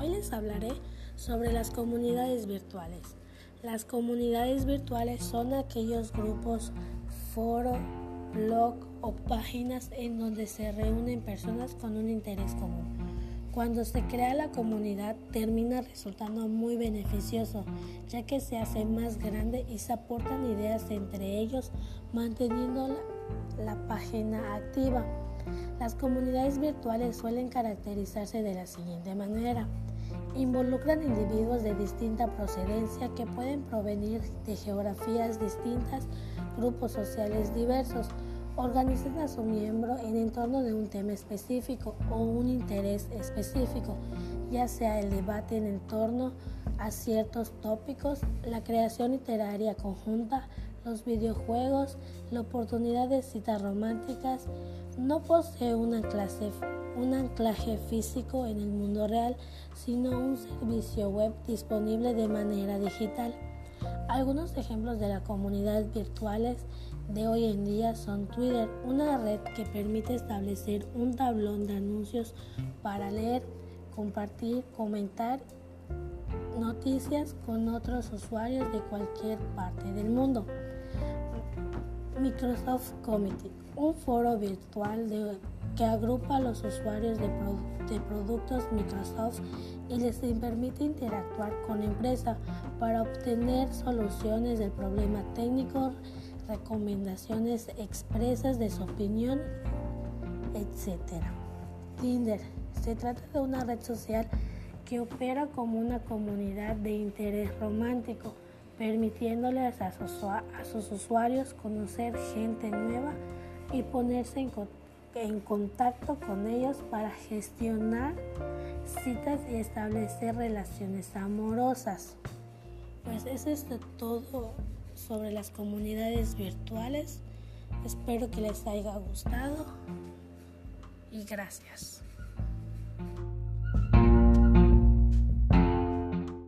Hoy les hablaré sobre las comunidades virtuales. Las comunidades virtuales son aquellos grupos, foros, blog o páginas en donde se reúnen personas con un interés común. Cuando se crea la comunidad termina resultando muy beneficioso, ya que se hace más grande y se aportan ideas entre ellos, manteniendo la, la página activa. Las comunidades virtuales suelen caracterizarse de la siguiente manera. Involucran individuos de distinta procedencia que pueden provenir de geografías distintas, grupos sociales diversos. Organizan a su miembro en torno de un tema específico o un interés específico, ya sea el debate en torno a ciertos tópicos, la creación literaria conjunta, los videojuegos, la oportunidad de citas románticas, no posee una clase un anclaje físico en el mundo real, sino un servicio web disponible de manera digital. Algunos ejemplos de las comunidades virtuales de hoy en día son Twitter, una red que permite establecer un tablón de anuncios para leer, compartir, comentar noticias con otros usuarios de cualquier parte del mundo. Microsoft Committee, un foro virtual de que agrupa a los usuarios de, productos Microsoft y les permite interactuar con la empresa para obtener soluciones del problema técnico, recomendaciones expresas de su opinión, etc. Tinder se trata de una red social que opera como una comunidad de interés romántico, permitiéndoles a sus usuarios conocer gente nueva y ponerse en contacto en contacto con ellos para gestionar citas y establecer relaciones amorosas. Pues eso es todo sobre las comunidades virtuales. Espero que les haya gustado y gracias.